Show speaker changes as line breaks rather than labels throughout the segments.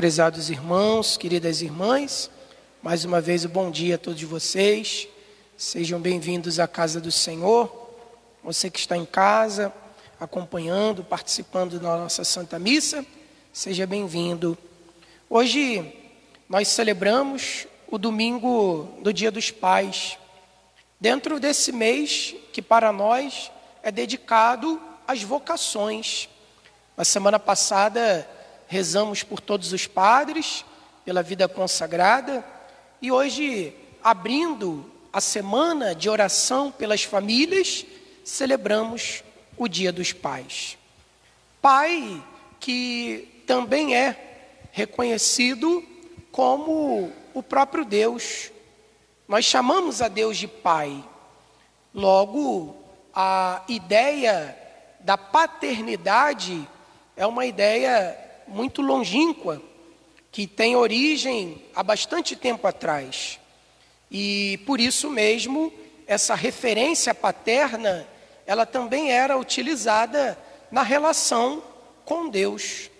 Prezados irmãos, queridas irmãs, mais uma vez o bom dia a todos vocês. Sejam bem-vindos à casa do Senhor. Você que está em casa, acompanhando, participando da nossa Santa Missa, seja bem-vindo. Hoje nós celebramos o domingo do Dia dos Pais, dentro desse mês que para nós é dedicado às vocações. Na semana passada rezamos por todos os padres, pela vida consagrada, e hoje, abrindo a semana de oração pelas famílias, celebramos o Dia dos Pais. Pai que também é reconhecido como o próprio Deus. Nós chamamos a Deus de Pai. Logo, a ideia da paternidade é uma ideia muito longínqua, que tem origem há bastante tempo atrás. E por isso mesmo, essa referência paterna, ela também era utilizada na relação com Deus.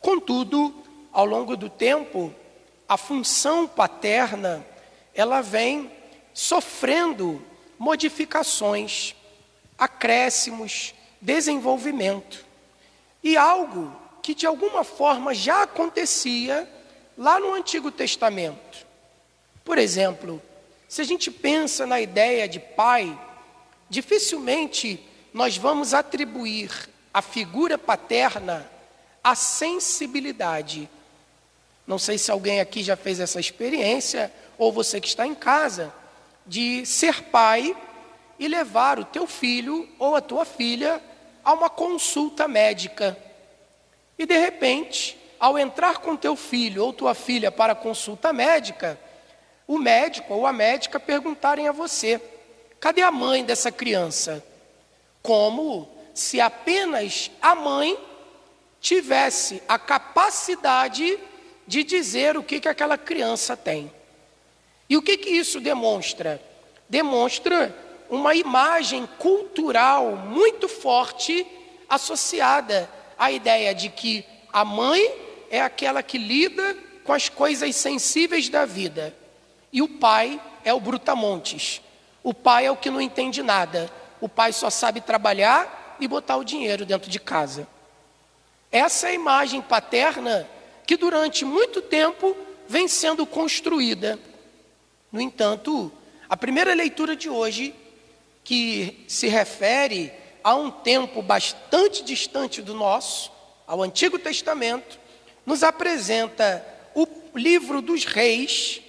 Contudo, ao longo do tempo, a função paterna, ela vem sofrendo modificações, acréscimos, desenvolvimento. E algo que de alguma forma já acontecia lá no Antigo Testamento. Por exemplo, se a gente pensa na ideia de pai, dificilmente nós vamos atribuir à figura paterna a sensibilidade. Não sei se alguém aqui já fez essa experiência, ou você que está em casa, de ser pai e levar o teu filho ou a tua filha a uma consulta médica. E de repente, ao entrar com teu filho ou tua filha para consulta médica, o médico ou a médica perguntarem a você: cadê a mãe dessa criança? Como se apenas a mãe tivesse a capacidade de dizer o que, que aquela criança tem. E o que, que isso demonstra? Demonstra uma imagem cultural muito forte associada a ideia de que a mãe é aquela que lida com as coisas sensíveis da vida e o pai é o brutamontes. O pai é o que não entende nada. O pai só sabe trabalhar e botar o dinheiro dentro de casa. Essa é a imagem paterna que durante muito tempo vem sendo construída. No entanto, a primeira leitura de hoje, que se refere a um tempo bastante distante do nosso, ao Antigo Testamento, nos apresenta o livro dos reis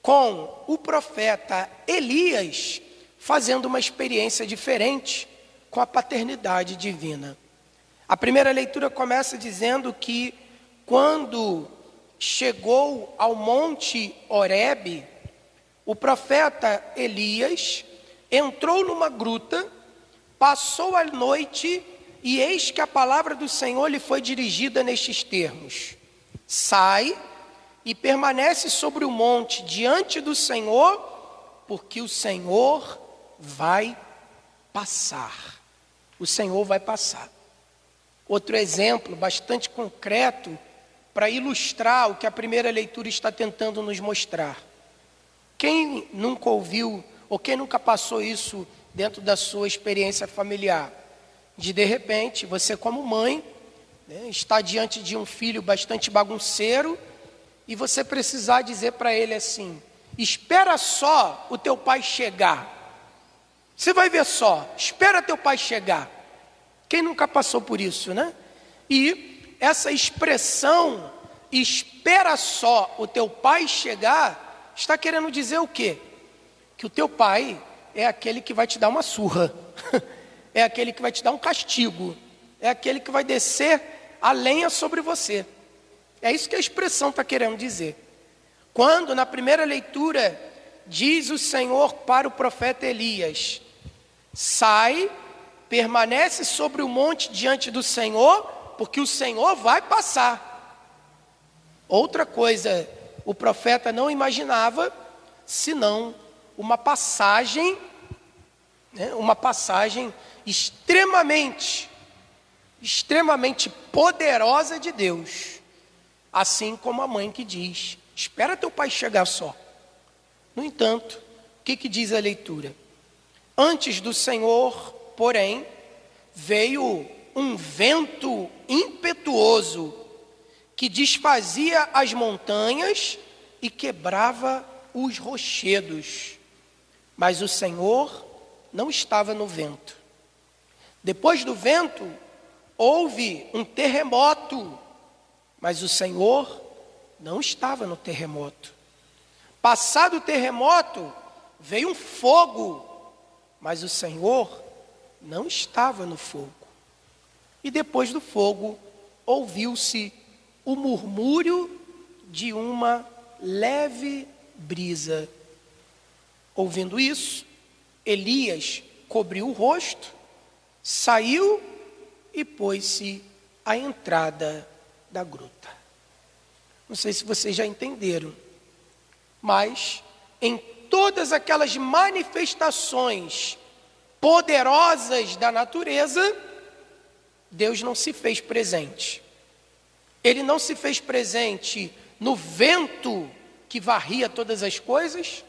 com o profeta Elias fazendo uma experiência diferente com a paternidade divina. A primeira leitura começa dizendo que quando chegou ao monte Horebe, o profeta Elias entrou numa gruta Passou a noite e eis que a palavra do Senhor lhe foi dirigida nestes termos: Sai e permanece sobre o monte diante do Senhor, porque o Senhor vai passar. O Senhor vai passar. Outro exemplo bastante concreto para ilustrar o que a primeira leitura está tentando nos mostrar. Quem nunca ouviu ou quem nunca passou isso dentro da sua experiência familiar. De de repente, você, como mãe, né, está diante de um filho bastante bagunceiro e você precisar dizer para ele assim: espera só o teu pai chegar. Você vai ver só, espera teu pai chegar. Quem nunca passou por isso, né? E essa expressão, espera só o teu pai chegar, está querendo dizer o quê? Que o teu pai é aquele que vai te dar uma surra, é aquele que vai te dar um castigo, é aquele que vai descer a lenha sobre você. É isso que a expressão está querendo dizer. Quando na primeira leitura diz o Senhor para o profeta Elias: sai, permanece sobre o monte diante do Senhor, porque o Senhor vai passar. Outra coisa, o profeta não imaginava, senão uma passagem, né, uma passagem extremamente, extremamente poderosa de Deus. assim como a mãe que diz: Espera teu pai chegar só. No entanto, o que, que diz a leitura? Antes do Senhor, porém, veio um vento impetuoso que desfazia as montanhas e quebrava os rochedos. Mas o Senhor não estava no vento. Depois do vento, houve um terremoto, mas o Senhor não estava no terremoto. Passado o terremoto, veio um fogo, mas o Senhor não estava no fogo. E depois do fogo, ouviu-se o murmúrio de uma leve brisa. Ouvindo isso, Elias cobriu o rosto, saiu e pôs-se à entrada da gruta. Não sei se vocês já entenderam, mas em todas aquelas manifestações poderosas da natureza, Deus não se fez presente. Ele não se fez presente no vento que varria todas as coisas,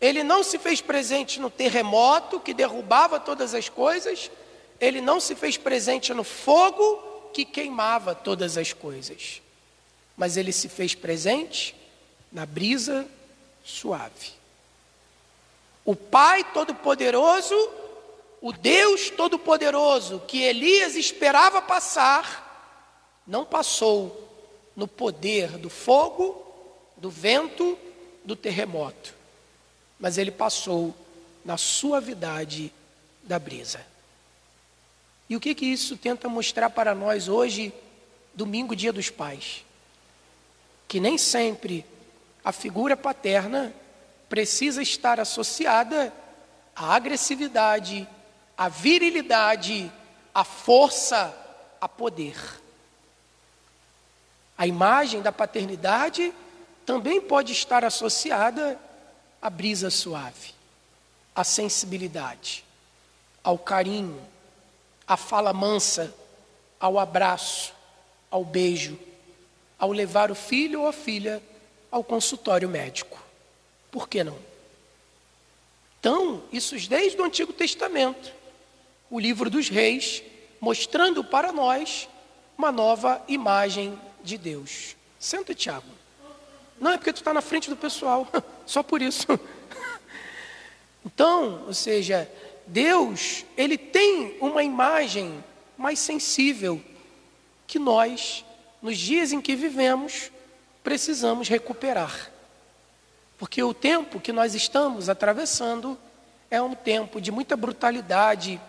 ele não se fez presente no terremoto que derrubava todas as coisas, ele não se fez presente no fogo que queimava todas as coisas, mas ele se fez presente na brisa suave. O Pai Todo-Poderoso, o Deus Todo-Poderoso que Elias esperava passar, não passou no poder do fogo, do vento, do terremoto, mas ele passou na suavidade da brisa. E o que que isso tenta mostrar para nós hoje, domingo, dia dos pais? Que nem sempre a figura paterna precisa estar associada à agressividade, à virilidade, à força, a poder. A imagem da paternidade também pode estar associada à brisa suave, à sensibilidade, ao carinho, à fala mansa, ao abraço, ao beijo, ao levar o filho ou a filha ao consultório médico. Por que não? Então, isso desde o Antigo Testamento, o livro dos reis, mostrando para nós uma nova imagem de Deus. Senta, Tiago. Não, é porque tu está na frente do pessoal, só por isso. Então, ou seja, Deus, ele tem uma imagem mais sensível que nós, nos dias em que vivemos, precisamos recuperar. Porque o tempo que nós estamos atravessando é um tempo de muita brutalidade,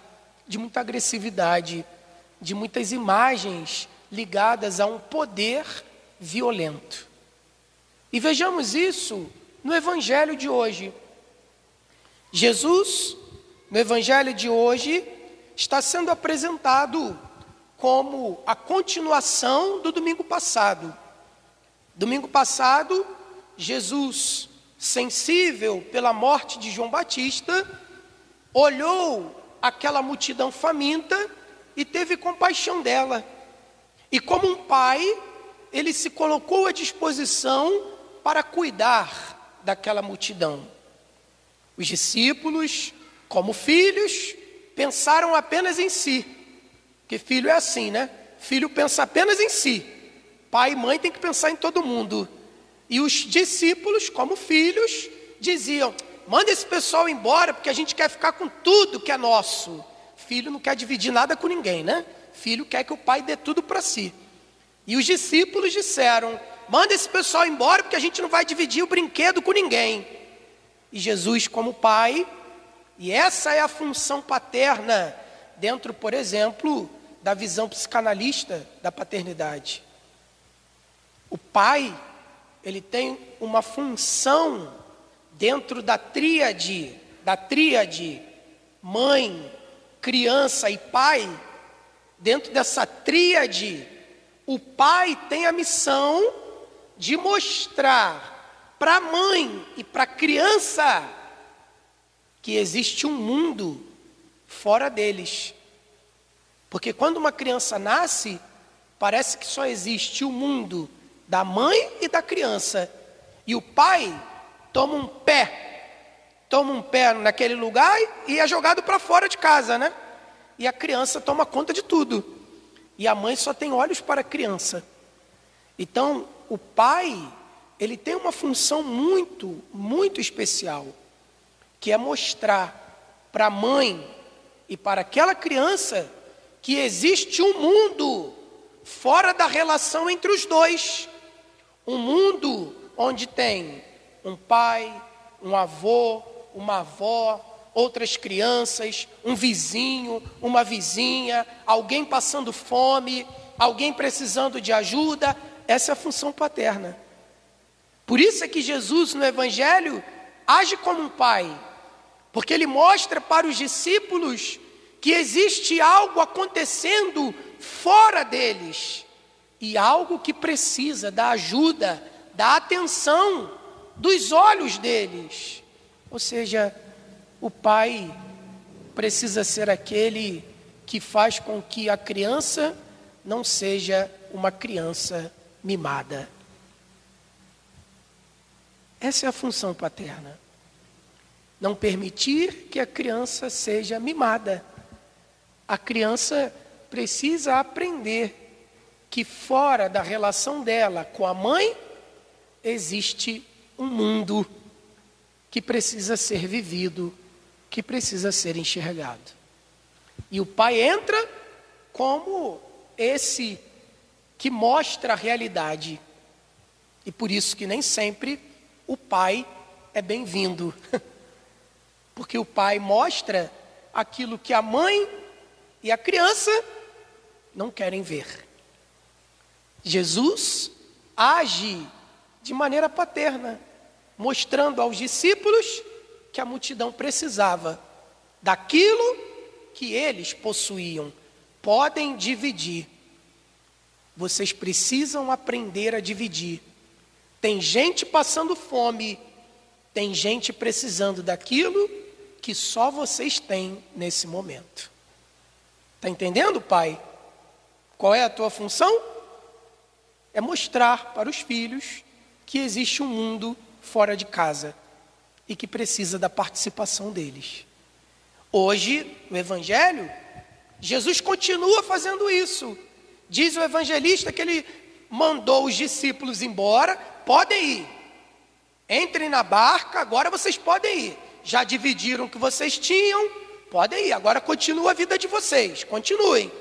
de muita agressividade, de muitas imagens ligadas a um poder violento. E vejamos isso no Evangelho de hoje. Jesus, no Evangelho de hoje, está sendo apresentado como a continuação do domingo passado. Domingo passado, Jesus, sensível pela morte de João Batista, olhou aquela multidão faminta e teve compaixão dela. E como um pai, ele se colocou à disposição para cuidar daquela multidão. Os discípulos, como filhos, pensaram apenas em si. Porque filho é assim, né? Filho pensa apenas em si. Pai e mãe tem que pensar em todo mundo. E os discípulos, como filhos, diziam: manda esse pessoal embora, porque a gente quer ficar com tudo que é nosso. Filho não quer dividir nada com ninguém, né? Filho quer que o pai dê tudo para si. E os discípulos disseram: manda esse pessoal embora, porque a gente não vai dividir o brinquedo com ninguém. E Jesus, como pai, e essa é a função paterna, dentro, por exemplo, da visão psicanalista da paternidade. O pai, ele tem uma função dentro da tríade, da tríade mãe, criança e pai, dentro dessa tríade, o pai tem a missão de mostrar para a mãe e para a criança que existe um mundo fora deles. Porque quando uma criança nasce, parece que só existe o mundo da mãe e da criança. E o pai toma um pé, toma um pé naquele lugar e é jogado para fora de casa, né? E a criança toma conta de tudo. E a mãe só tem olhos para a criança. Então, o pai, ele tem uma função muito, muito especial, que é mostrar para a mãe e para aquela criança que existe um mundo fora da relação entre os dois. Um mundo onde tem um pai, um avô, uma avó, outras crianças, um vizinho, uma vizinha, alguém passando fome, alguém precisando de ajuda. Essa é a função paterna. Por isso é que Jesus no Evangelho age como um pai, porque ele mostra para os discípulos que existe algo acontecendo fora deles e algo que precisa da ajuda, da atenção, dos olhos deles. Ou seja, o pai precisa ser aquele que faz com que a criança não seja uma criança mimada. Essa é a função paterna. Não permitir que a criança seja mimada. A criança precisa aprender que fora da relação dela com a mãe existe um mundo que precisa ser vivido que precisa ser enxergado. E o pai entra como esse que mostra a realidade. E por isso que nem sempre o pai é bem-vindo. Porque o pai mostra aquilo que a mãe e a criança não querem ver. Jesus age de maneira paterna, mostrando aos discípulos que a multidão precisava daquilo que eles possuíam. Podem dividir. Vocês precisam aprender a dividir. Tem gente passando fome, tem gente precisando daquilo que só vocês têm nesse momento. Está entendendo, pai? Qual é a tua função? É mostrar para os filhos que existe um mundo fora de casa e que precisa da participação deles. Hoje, no Evangelho, Jesus continua fazendo isso. Diz o evangelista que ele mandou os discípulos embora, podem ir. Entrem na barca, agora vocês podem ir. Já dividiram o que vocês tinham, podem ir. Agora continua a vida de vocês, continuem.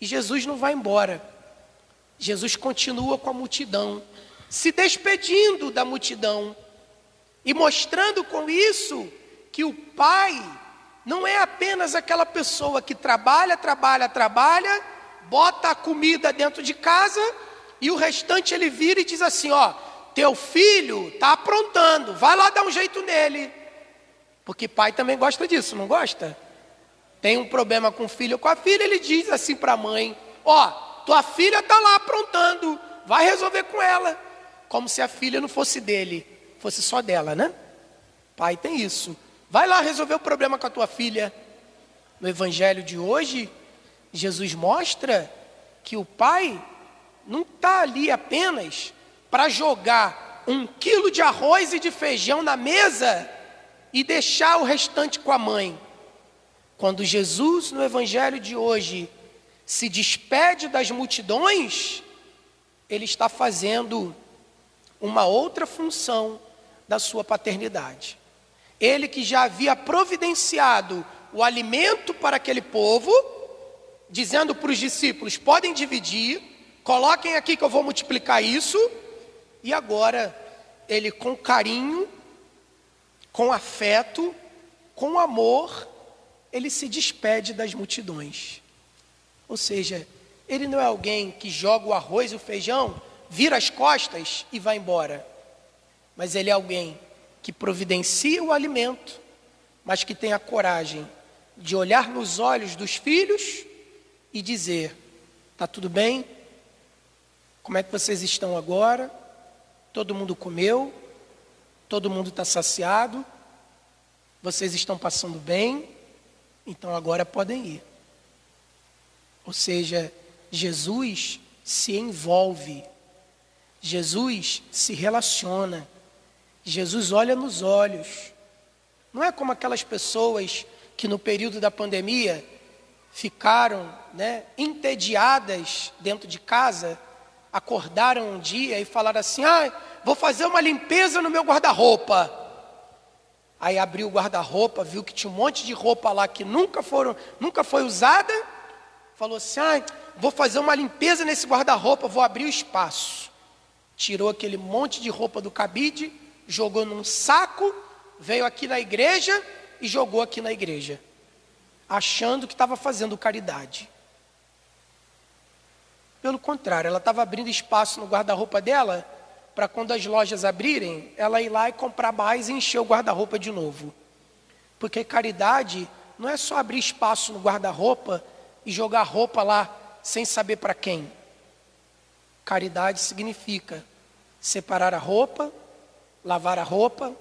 E Jesus não vai embora. Jesus continua com a multidão, se despedindo da multidão e mostrando com isso que o pai não é apenas aquela pessoa que trabalha, trabalha, trabalha, bota a comida dentro de casa e o restante ele vira e diz assim: Ó, teu filho está aprontando, vai lá dar um jeito nele. Porque pai também gosta disso, não gosta? Tem um problema com o filho ou com a filha, ele diz assim para a mãe: Ó, tua filha está lá aprontando, vai resolver com ela. Como se a filha não fosse dele fosse só dela, né? Pai tem isso. Vai lá resolver o problema com a tua filha. No evangelho de hoje, Jesus mostra que o pai não está ali apenas para jogar um quilo de arroz e de feijão na mesa e deixar o restante com a mãe. Quando Jesus, no evangelho de hoje, se despede das multidões, ele está fazendo uma outra função da sua paternidade. Ele que já havia providenciado o alimento para aquele povo, dizendo para os discípulos: podem dividir, coloquem aqui que eu vou multiplicar isso, e agora ele, com carinho, com afeto, com amor, ele se despede das multidões. Ou seja, ele não é alguém que joga o arroz e o feijão, vira as costas e vai embora mas ele é alguém que providencia o alimento, mas que tem a coragem de olhar nos olhos dos filhos e dizer: Está tudo bem? Como é que vocês estão agora? Todo mundo comeu? Todo mundo está saciado? Vocês estão passando bem? Então agora podem ir. Ou seja, Jesus se envolve Jesus se relaciona. Jesus olha nos olhos. Não é como aquelas pessoas que no período da pandemia ficaram né, entediadas dentro de casa, acordaram um dia e falaram assim: ah, vou fazer uma limpeza no meu guarda-roupa. Aí abriu o guarda-roupa, viu que tinha um monte de roupa lá que nunca foram, nunca foi usada. Falou assim: ah, vou fazer uma limpeza nesse guarda-roupa, vou abrir o espaço. Tirou aquele monte de roupa do cabide, jogou num saco, veio aqui na igreja e jogou aqui na igreja, achando que estava fazendo caridade. Pelo contrário, ela estava abrindo espaço no guarda-roupa dela para quando as lojas abrirem, ela ir lá e comprar mais e encher o guarda-roupa de novo. Porque caridade não é só abrir espaço no guarda-roupa e jogar roupa lá sem saber para quem. Caridade significa separar a roupa, lavar a roupa,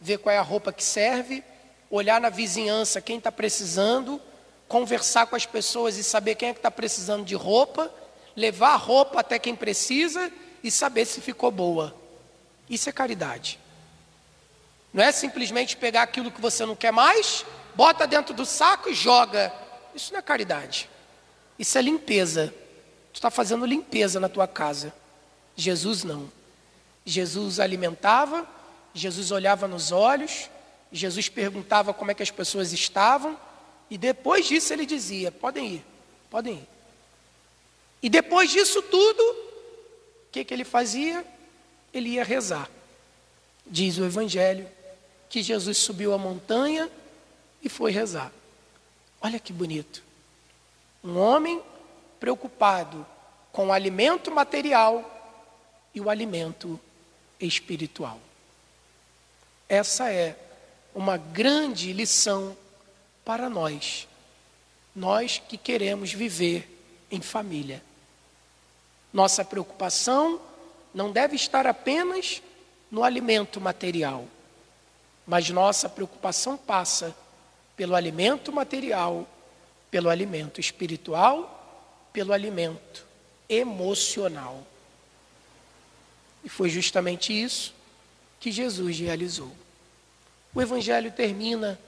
ver qual é a roupa que serve, olhar na vizinhança quem está precisando, conversar com as pessoas e saber quem é que está precisando de roupa, levar a roupa até quem precisa e saber se ficou boa. Isso é caridade. Não é simplesmente pegar aquilo que você não quer mais, bota dentro do saco e joga. Isso não é caridade. Isso é limpeza. Tu está fazendo limpeza na tua casa. Jesus não. Jesus alimentava, Jesus olhava nos olhos, Jesus perguntava como é que as pessoas estavam, e depois disso ele dizia: podem ir, podem ir. E depois disso tudo, que, que ele fazia? Ele ia rezar. Diz o Evangelho que Jesus subiu a montanha e foi rezar. Olha que bonito. Um homem preocupado com o alimento material e o alimento espiritual. Essa é uma grande lição para nós, nós que queremos viver em família. Nossa preocupação não deve estar apenas no alimento material, mas nossa preocupação passa pelo alimento material, pelo alimento espiritual, pelo alimento emocional. E foi justamente isso que Jesus realizou. O Evangelho termina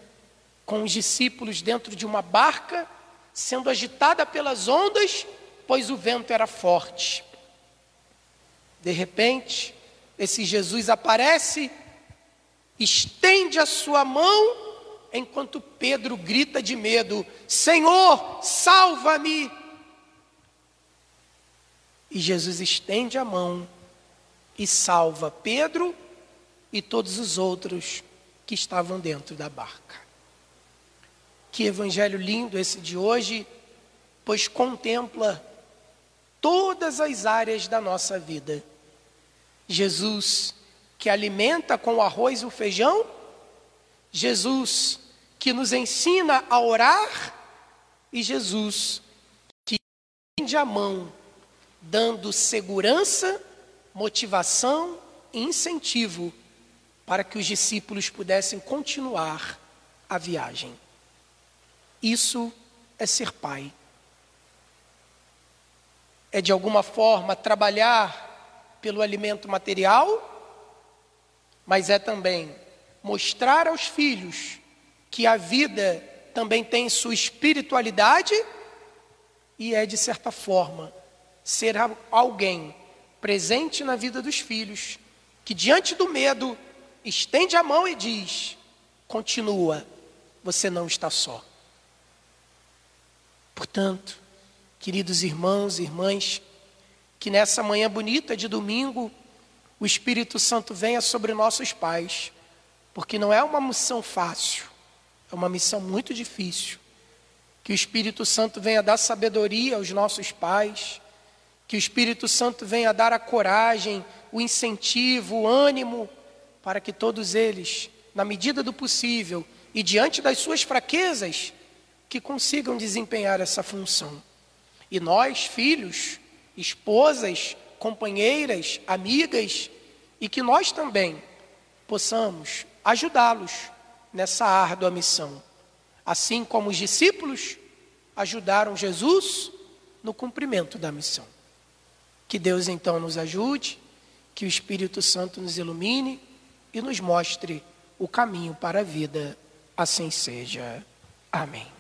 com os discípulos dentro de uma barca, sendo agitada pelas ondas pois o vento era forte. De repente, esse Jesus aparece, estende a sua mão, enquanto Pedro grita de medo: Senhor, salva-me! E Jesus estende a mão e salva Pedro e todos os outros que estavam dentro da barca. Que evangelho lindo esse de hoje, pois contempla todas as áreas da nossa vida. Jesus, que alimenta com o arroz e o feijão, Jesus, que nos ensina a orar, e Jesus, que tende a mão, dando segurança, motivação e incentivo para que os discípulos pudessem continuar a viagem. Isso é ser pai é de alguma forma trabalhar pelo alimento material, mas é também mostrar aos filhos que a vida também tem sua espiritualidade e é, de certa forma, ser alguém presente na vida dos filhos, que diante do medo estende a mão e diz: continua, você não está só. Portanto, Queridos irmãos e irmãs, que nessa manhã bonita de domingo, o Espírito Santo venha sobre nossos pais, porque não é uma missão fácil, é uma missão muito difícil. Que o Espírito Santo venha dar sabedoria aos nossos pais, que o Espírito Santo venha dar a coragem, o incentivo, o ânimo, para que todos eles, na medida do possível e diante das suas fraquezas, que consigam desempenhar essa função. E nós, filhos, esposas, companheiras, amigas, e que nós também possamos ajudá-los nessa árdua missão. Assim como os discípulos ajudaram Jesus no cumprimento da missão. Que Deus então nos ajude Que o Espírito Santo nos ilumine e nos mostre o caminho para a vida. Assim seja. Amém.